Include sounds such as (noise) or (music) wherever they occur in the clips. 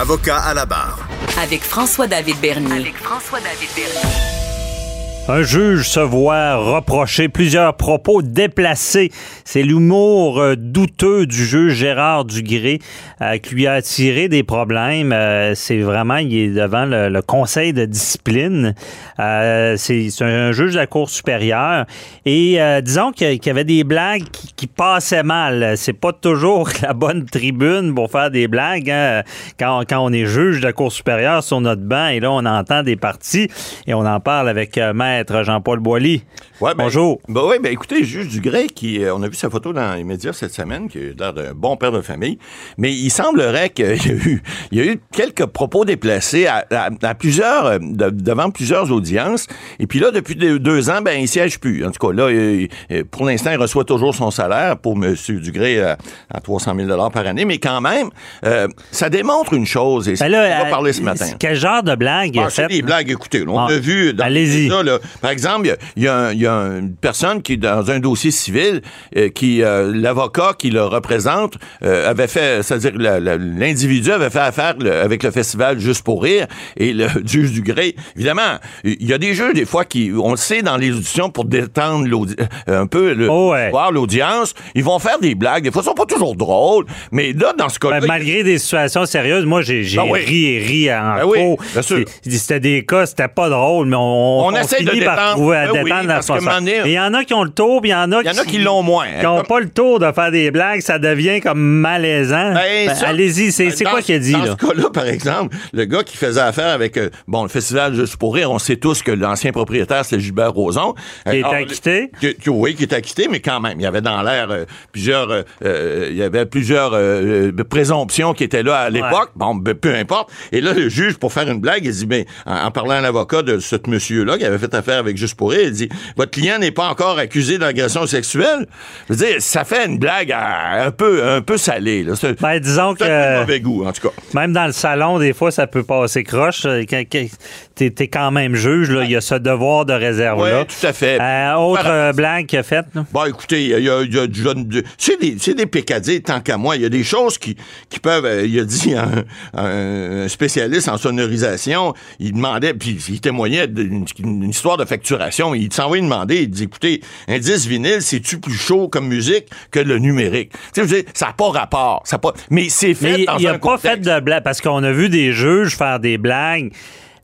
Avocat à la barre. Avec François-David Bernier. Avec François-David Bernier. Un juge se voit reprocher plusieurs propos déplacés. C'est l'humour euh, douteux du juge Gérard Dugré euh, qui lui a attiré des problèmes. Euh, c'est vraiment, il est devant le, conseil de discipline. C'est un juge de la Cour supérieure. Et disons qu'il y avait des blagues qui, passaient mal. C'est pas toujours (laughs) la bonne tribune pour faire des blagues. hein. Quand, on est juge de la Cour supérieure sur notre banc et là, on entend des parties et on en parle avec Maître Jean-Paul Boilly. Ouais, ben, Bonjour. Ben oui, ben écoutez, juge Dugré, qui, euh, on a vu sa photo dans les médias cette semaine, qui a l'air d'un bon père de famille, mais il semblerait qu'il y a eu, il y a eu quelques propos déplacés à, à- à plusieurs, euh, de- devant plusieurs audiences. Et puis là, depuis deux, ans, ben il siège plus. En tout cas, là, il- il- pour l'instant, il reçoit toujours son salaire pour M. Dugré euh, à 300 000 par année, mais quand même, euh, ça démontre une chose. Et Ben là, on va parler ce matin. Quel genre de blague il a Ah, c'est fait? des blagues, écoutez. là, on Ah. a vu dans Allez-y. ça, là, par exemple, il y a- y, y une personne qui, dans un dossier civil, euh, qui euh, l'avocat qui le représente euh, avait fait, c'est-à-dire l'individu avait fait affaire le- avec le festival Juste pour rire et le (laughs) juge du gré. Évidemment, il y a des jeux des fois qui, on le sait dans les auditions pour détendre un peu le, Oh ouais. voir l'audience, ils vont faire des blagues. Des fois, elles sont pas toujours drôles, mais là, dans ce cas-là, Ben, malgré des situations sérieuses, moi, j'ai Ben oui. ri et ri en Ben oui, C'était des cas, c'était pas drôle, mais on, On essaie de finit par trouver à Ben détendre à Mais il y en a qui ont le tour, puis il y en a il y en a qui l'ont moins. qui n'ont Comme- pas le tour de faire des blagues, ça devient comme malaisant. Ben, Ben, Allez-y, c'est quoi qu'il a dit, Dans là? ce cas-là, par exemple, le gars qui faisait affaire avec, euh, bon, le festival Juste pour rire, on sait tous que l'ancien propriétaire, c'est Gilbert Rozon. Qui est alors, acquitté? que- que- oui, qui est acquitté, mais quand même, il y avait dans l'air euh, plusieurs, euh, euh, il y avait plusieurs euh, euh, présomptions qui étaient là à l'époque. Bon, peu importe. Et là, le juge, pour faire une blague, il dit, ben, en, en parlant à l'avocat de ce monsieur-là qui avait fait affaire avec Juste pour rire, il dit, votre client n'est pas encore accusé d'agression sexuelle. Je veux dire, ça fait une blague à- un peu, un peu salée. Là. Ben, disons c'est un que mauvais goût, en tout cas. même dans le salon, des fois, ça peut passer croche. Euh, T'es t'es quand même juge, là. Il y a ce devoir de réserve-là. Oui, tout à fait. Euh, autre Par- euh, blague qu'il a faite? Bon, écoutez, il y a, y du c'est des, c'est des pécadilles, tant qu'à moi. Il y a des choses qui, qui peuvent, euh, il a dit un, un spécialiste en sonorisation, il demandait, puis il témoignait d'une une histoire de facturation. Il s'envoyait demander, il dit, écoutez, un disque vinyle, c'est-tu plus chaud comme musique que le numérique? Tu sais, ça n'a pas rapport. Ça a pas, mais c'est fait Mais dans il un a pas fait de blague parce qu'on a vu des juges faire des blagues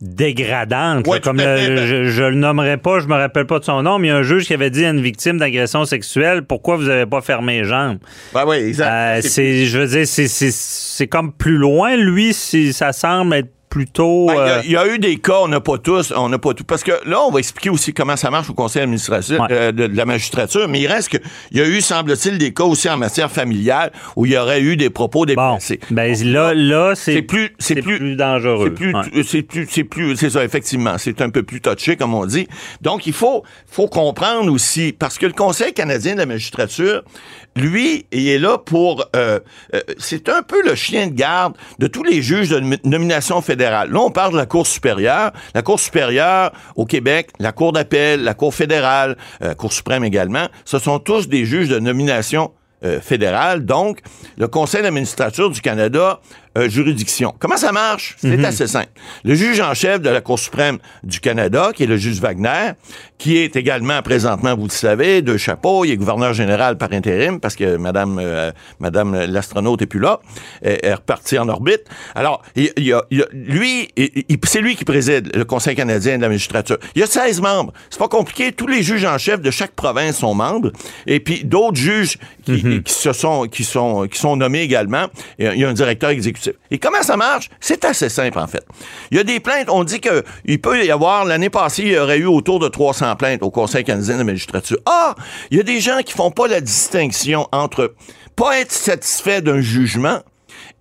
dégradantes. Ouais, là, comme le- fait. Ben- je, je le nommerai pas, je me rappelle pas de son nom, mais il y a un juge qui avait dit à une victime d'agression sexuelle pourquoi vous avez pas fermé les jambes? Ben oui, exact. Euh, C'est- je veux dire, c'est, c'est, c'est comme plus loin. Lui, ça semble être plutôt. Ben, il y a- euh, il y, a eu des cas, on n'a pas tous, on n'a pas tout. Parce que là, on va expliquer aussi comment ça marche au conseil administratif Ouais. euh, de, de la magistrature, mais il reste que il y a eu, semble-t-il, des cas aussi en matière familiale où il y aurait eu des propos bon, déplacés. ben là, là, c'est, plus, c'est plus, dangereux. C'est plus, Ouais. c'est plus, c'est plus, c'est ça, effectivement. C'est un peu plus touché, comme on dit. Donc, il faut, faut comprendre aussi, parce que le Conseil canadien de la magistrature, lui, il est là pour, euh, euh, c'est un peu le chien de garde de tous les juges de nom- nomination fédérale. Là, on parle de la Cour supérieure. La Cour supérieure au Québec, la Cour d'appel, la Cour fédérale, euh, la Cour suprême également, ce sont tous des juges de nomination euh, fédérale. Donc, le Conseil d'administrature du Canada euh, juridiction. Comment ça marche? C'est assez simple. Le juge en chef de la Cour suprême du Canada, qui est le juge Wagner, qui est également présentement, vous le savez, deux chapeaux, il est gouverneur général par intérim parce que Madame, euh, Madame l'astronaute est plus là, elle est repartie en orbite. Alors, il, il y a, il a- lui, c'est lui qui préside le Conseil canadien de la magistrature. Il y a 16 membres. C'est pas compliqué. Tous les juges en chef de chaque province sont membres. Et puis d'autres juges qui, qui se sont, qui sont, qui sont nommés également. Il y a un directeur exécutif. Et comment ça marche? C'est assez simple, en fait. Il y a des plaintes. On dit que il peut y avoir, l'année passée, il y aurait eu autour de 300 plaintes au Conseil canadien de la magistrature. Ah! Il y a des gens qui font pas la distinction entre pas être satisfait d'un jugement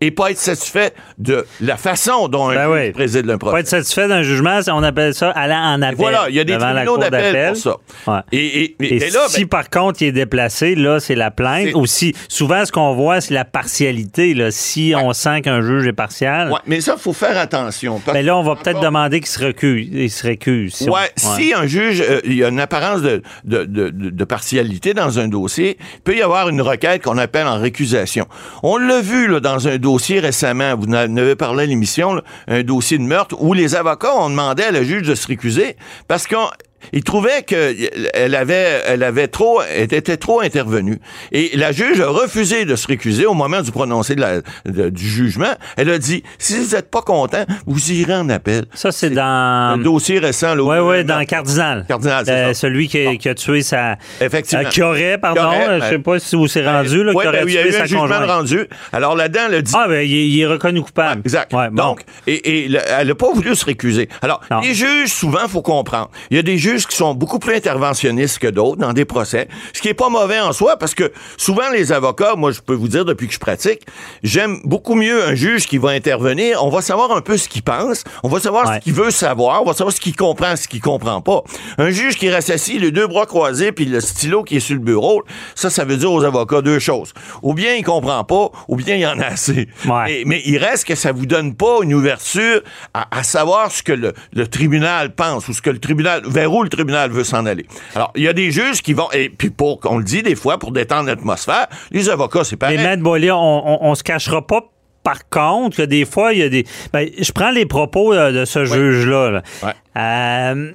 et pas être satisfait de la façon dont un Ben juge oui. préside Pas procès. être satisfait d'un jugement, on appelle ça aller en appel. Voilà, il y a des tribunaux d'appel pour ça. Ouais. Et, et- Et et là, si ben, par contre il est déplacé, là, c'est la plainte. C'est- Aussi, souvent, ce qu'on voit, c'est la partialité. Là. Si on sent qu'un juge est partial, ouais, mais ça, il faut faire attention. parce ben là, on va peut-être encore- demander qu'il se recuse. Il se récuse. si on- si un juge, euh, il y a une apparence de, de, de- de- de partialité dans un dossier, il peut y avoir une requête qu'on appelle en récusation. On l'a vu là, dans un dossier récemment, vous en avez parlé à l'émission, un dossier de meurtre où les avocats ont demandé à la juge de se récuser parce qu'on il trouvait qu'elle avait, elle avait trop, elle était trop intervenue. Et la juge a refusé de se récuser au moment du prononcé de la- de- du jugement. Elle a dit, si vous n'êtes pas content, vous irez en appel. Ça, c'est Un dans. dossier récent, là. Oui, où- oui, dans Cardinal. Cardinal, c'est Euh, ça. Celui qui, a- qui a tué sa. Effectivement. euh, qui aurait, pardon, aurait, euh, je ben, sais pas si vous c'est rendu, là, Oui, qui aurait ben, il y a eu un jugement rendu. Alors là-dedans, elle a dit. Ah, ben, il, est- il reconnu coupable. Exact. Ouais, bon. Donc, et, et le- elle n'a pas voulu se récuser. Alors, Non. les juges, souvent, faut comprendre. Il y a des juges qui sont beaucoup plus interventionnistes que d'autres dans des procès, ce qui est pas mauvais en soi, parce que souvent, les avocats, moi, je peux vous dire depuis que je pratique, j'aime beaucoup mieux un juge qui va intervenir. On va savoir un peu ce qu'il pense. On va savoir Ouais. ce qu'il veut savoir. On va savoir ce qu'il comprend, ce qu'il comprend pas. Un juge qui reste assis, les deux bras croisés, puis le stylo qui est sur le bureau, ça, ça veut dire aux avocats deux choses. Ou bien il comprend pas, ou bien il en a assez. Ouais. Et- mais il reste que ça vous donne pas une ouverture à, à savoir ce que le, le tribunal pense ou ce que le tribunal, vers où le tribunal veut s'en aller. Alors, il y a des juges qui vont, et puis pour, on le dit des fois, pour détendre l'atmosphère, les avocats, c'est pareil. Mais Maître Boilly, on, on, on se cachera pas. Par contre, que des fois, il y a des. Ben, je prends les propos euh, de ce juge-là. là. Ouais. Euh,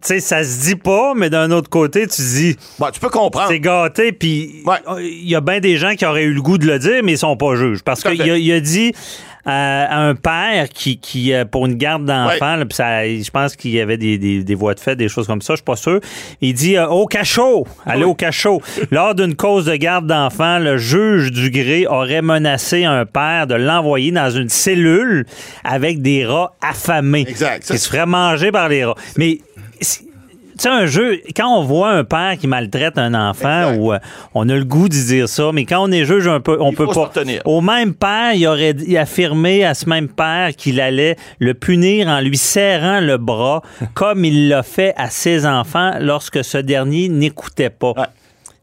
sais, ça se dit pas, mais d'un autre côté, tu dis, Bon, tu peux comprendre. c'est gâté, puis Ouais. il y a bien des gens qui auraient eu le goût de le dire, mais ils sont pas juges. Parce qu'il a, il a dit euh, à un père qui, qui euh, pour une garde d'enfants, ça, je pense qu'il y avait des, des, des voies de fait, des choses comme ça, je suis pas sûr. Il dit euh, au cachot, allez au cachot. (laughs) Lors d'une cause de garde d'enfants, le juge du gré aurait menacé un père de l'envoyer dans une cellule avec des rats affamés. Exact. Qui se ferait manger par les rats. Mais tu sais, un jeu, quand on voit un père qui maltraite un enfant, ou euh, on a le goût d'y dire ça, mais quand on est juge, un peu, on Il peut faut pas. Au même père, il aurait affirmé à ce même père qu'il allait le punir en lui serrant le bras, (laughs) comme il l'a fait à ses enfants lorsque ce dernier n'écoutait pas. Ouais.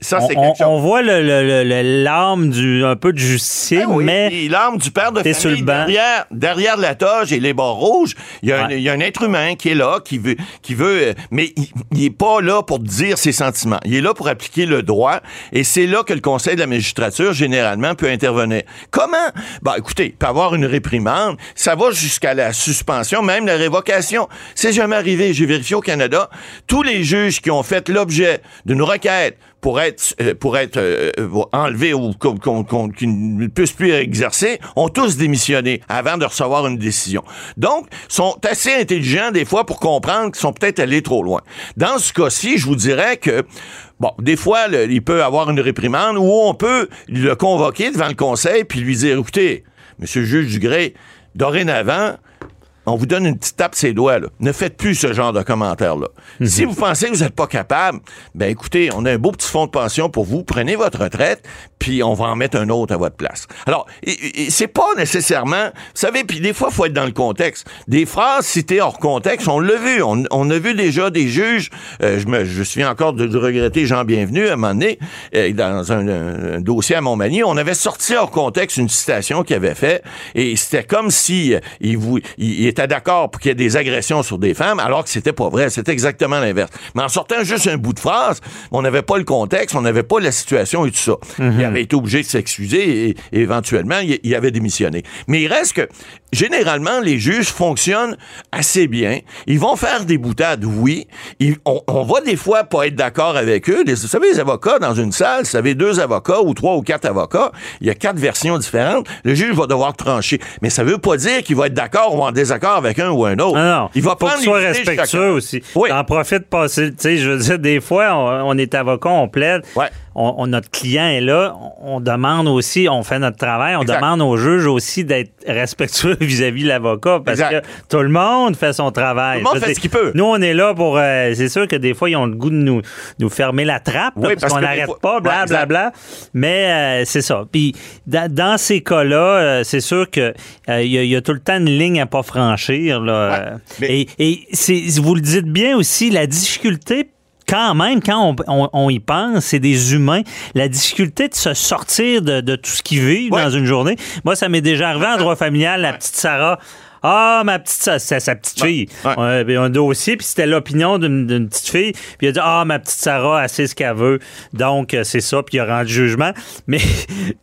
Ça, c'est quelque chose. on voit le, le- le- le- l'âme du un peu de justicier, Ah oui, mais l'arme du père de famille, sur le banc. derrière, derrière la toge et les barres rouges, il y, a un- Ouais. il y a un être humain qui est là, qui veut, qui veut, euh, mais il, il est pas là pour dire ses sentiments. Il est là pour appliquer le droit, et c'est là que le Conseil de la magistrature généralement peut intervenir. Comment? Bah, écoutez, il peut avoir une réprimande, ça va jusqu'à la suspension, même la révocation. C'est jamais arrivé. J'ai vérifié au Canada, tous les juges qui ont fait l'objet d'une requête pour être euh, pour être euh, euh, enlevés ou qu'ils ne puissent plus exercer, ont tous démissionné avant de recevoir une décision. Donc, sont assez intelligents des fois pour comprendre qu'ils sont peut-être allés trop loin. Dans ce cas-ci, je vous dirais que Bon, des fois, il peut avoir une réprimande ou on peut le convoquer devant le conseil puis lui dire, écoutez, monsieur le juge Dugré, dorénavant, on vous donne une petite tape ses doigts. Là. Ne faites plus ce genre de commentaires-là. Si vous pensez que vous n'êtes pas capable, ben écoutez, on a un beau petit fonds de pension pour vous. Prenez votre retraite, puis on va en mettre un autre à votre place. Alors, c'est pas nécessairement... Vous savez, puis des fois, il faut être dans le contexte. Des phrases citées hors contexte, on l'a vu. On, on a vu déjà des juges... euh, je, me, je souviens encore de, de regretter Jean Bienvenu, à un moment donné, euh, dans un, un- un dossier à Montmagny, on avait sorti hors contexte une citation qu'il avait fait, et c'était comme si euh, il, vou- il- il était d'accord pour qu'il y ait des agressions sur des femmes, alors que c'était pas vrai. C'était exactement l'inverse. Mais en sortant juste un bout de phrase, on n'avait pas le contexte, on n'avait pas la situation et tout ça. Il avait été obligé de s'excuser et, et éventuellement, il, il avait démissionné. Mais il reste que, généralement, les juges fonctionnent assez bien. Ils vont faire des boutades, oui. Ils- on, on va des fois pas être d'accord avec eux. Les- vous savez, les avocats dans une salle, vous savez, deux avocats ou trois ou quatre avocats, il y a quatre versions différentes. Le juge va devoir trancher. Mais ça veut pas dire qu'il va être d'accord ou en désaccord avec un ou un autre. Ah non. Il va faut prendre soit de respectueux aussi. Oui. T'en profites passer. Tu sais, je veux dire, des fois, on, on est avocat, on plaide. Ouais. On, on- notre client est là, on, demande aussi, on fait notre travail, on Exact. demande au juge aussi d'être respectueux (laughs) vis-à-vis de l'avocat parce Exact. que tout le monde fait son travail. Tout le monde fait ce qu'il peut. Nous, on est là pour. euh, c'est sûr que des fois, ils ont le goût de nous, nous fermer la trappe là, parce, parce qu'on n'arrête pas, Ouais, bla, bla, bla. Mais euh, c'est ça. Puis dans, ces cas-là, euh, c'est sûr que euh, il y, a- il y a tout le temps une ligne à pas franchir. Là. Ouais, mais- Et, et c'est, vous le dites bien aussi, la difficulté quand même, quand on, on- on y pense, c'est des humains. La difficulté de se sortir de, de tout ce qu'ils vivent Ouais. dans une journée. Moi, ça m'est déjà arrivé en droit familial, la petite Sarah. Ah, ma petite, Sa- c'est sa petite fille. Ouais. On avait un dossier, puis c'était l'opinion d'une d'une petite fille. Puis il a dit Ah, ma petite Sarah, elle sait ce qu'elle veut. Donc, euh, c'est ça, puis il a rendu jugement. (laughs) Mais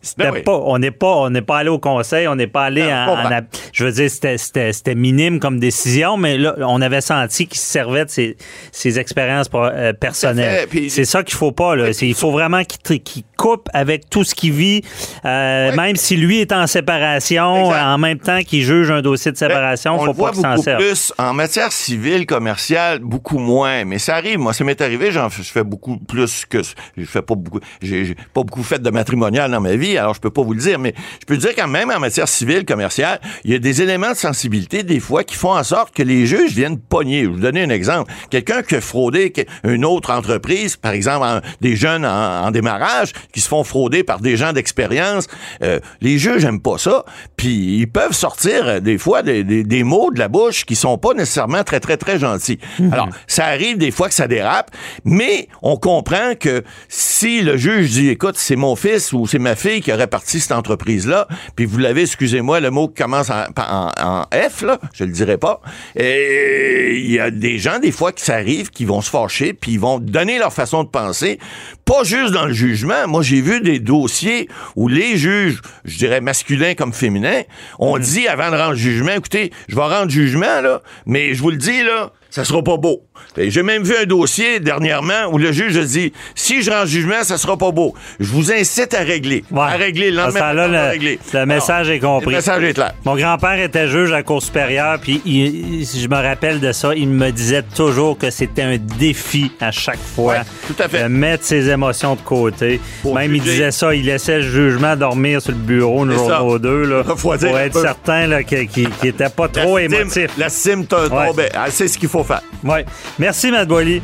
c'était Ben oui. pas, on n'est pas, on n'est pas allé au conseil, on n'est pas allé en, je en veux dire, c'était- c'était c'était minime comme décision, mais là, on avait senti qu'il se servait de ses, ses expériences euh, personnelles. C'est ça qu'il faut pas. Là. C'est- il faut vraiment qu'il coupe avec tout ce qu'il vit, euh, Oui. même si lui est en séparation, Exact. en même temps qu'il juge un dossier de séparation, on faut pas qu'il s'en serve. plus en matière civile, commerciale, beaucoup moins. Mais ça arrive. Moi, ça m'est arrivé. J'en je fais beaucoup plus que je fais pas beaucoup. J'ai pas beaucoup fait de matrimonial dans ma vie, alors je peux pas vous le dire. Mais je peux dire quand même en matière civile, commerciale, il y a des éléments de sensibilité des fois qui font en sorte que les juges viennent pogner. Je vais vous donner un exemple. Quelqu'un qui a fraudé une autre entreprise, par exemple en- des jeunes en, en démarrage qui se font frauder par des gens d'expérience, euh, les juges aiment pas ça. Puis ils peuvent sortir euh, des fois des, des- des mots de la bouche qui sont pas nécessairement très très très gentils. Alors ça arrive des fois que ça dérape, mais on comprend que si le juge dit écoute c'est mon fils ou c'est ma fille qui aurait parti cette entreprise là, puis vous l'avez excusez-moi le mot qui commence en, en- en F là, je le dirai pas. Et il y a des gens des fois qui ça arrive qui vont se fâcher puis ils vont donner leur façon de penser, pas juste dans le jugement. Moi j'ai vu des dossiers où les juges, je dirais masculins comme féminins, ont dit avant de rendre jugement, écoutez, je vais rendre jugement là, mais je vous le dis là, ça sera pas beau. Et J'ai même vu un dossier dernièrement où le juge a dit si je rends jugement, ça sera pas beau. Je vous incite à régler. Ouais. À régler le lendemain. à le- régler. le Alors, message est compris. Le message est clair. Mon grand-père était juge à la Cour supérieure, puis il- il- je me rappelle de ça, il me disait toujours que c'était un défi à chaque fois Ouais, tout à fait. de mettre ses émotions de côté. Pour Même il disait ça, il laissait le jugement dormir sur le bureau une C'est journée ou deux là, (laughs) pour être peu. certain qu'il n'était pas trop La cime- émotif. La cime te Ouais. tombait. Elle sait ce qu'il faut faire. Ouais. Merci, Matt Boily.